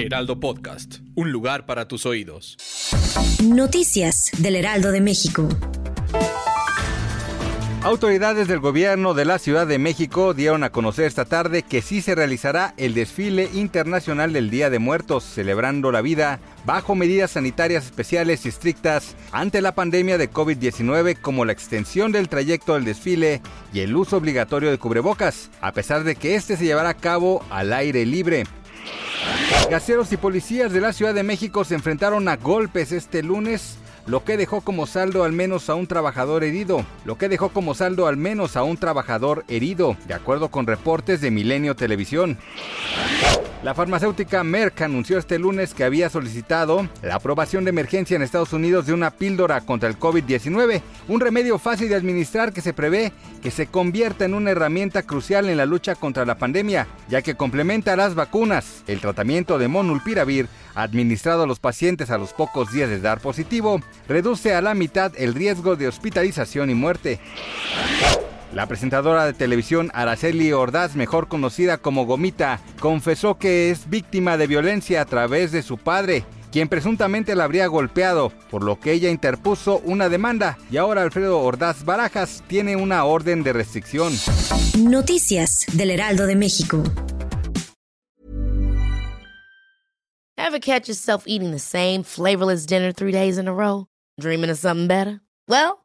Heraldo Podcast, un lugar para tus oídos. Noticias del Heraldo de México. Autoridades del gobierno de la Ciudad de México dieron a conocer esta tarde que sí se realizará el desfile internacional del Día de Muertos, celebrando la vida bajo medidas sanitarias especiales y estrictas ante la pandemia de COVID-19 como la extensión del trayecto del desfile y el uso obligatorio de cubrebocas, a pesar de que este se llevará a cabo al aire libre. Gaseros y policías de la Ciudad de México se enfrentaron a golpes este lunes lo que dejó como saldo al menos a un trabajador herido, lo que dejó como saldo al menos a un trabajador herido, de acuerdo con reportes de Milenio Televisión. La farmacéutica Merck anunció este lunes que había solicitado la aprobación de emergencia en Estados Unidos de una píldora contra el COVID-19, un remedio fácil de administrar que se prevé que se convierta en una herramienta crucial en la lucha contra la pandemia, ya que complementa las vacunas. El tratamiento de monulpiravir, administrado a los pacientes a los pocos días de dar positivo, reduce a la mitad el riesgo de hospitalización y muerte. La presentadora de televisión Araceli Ordaz, mejor conocida como Gomita, confesó que es víctima de violencia a través de su padre, quien presuntamente la habría golpeado, por lo que ella interpuso una demanda y ahora Alfredo Ordaz Barajas tiene una orden de restricción. Noticias del Heraldo de México. Ever catch yourself eating the same flavorless dinner three days in a row? Dreaming of something better? Well,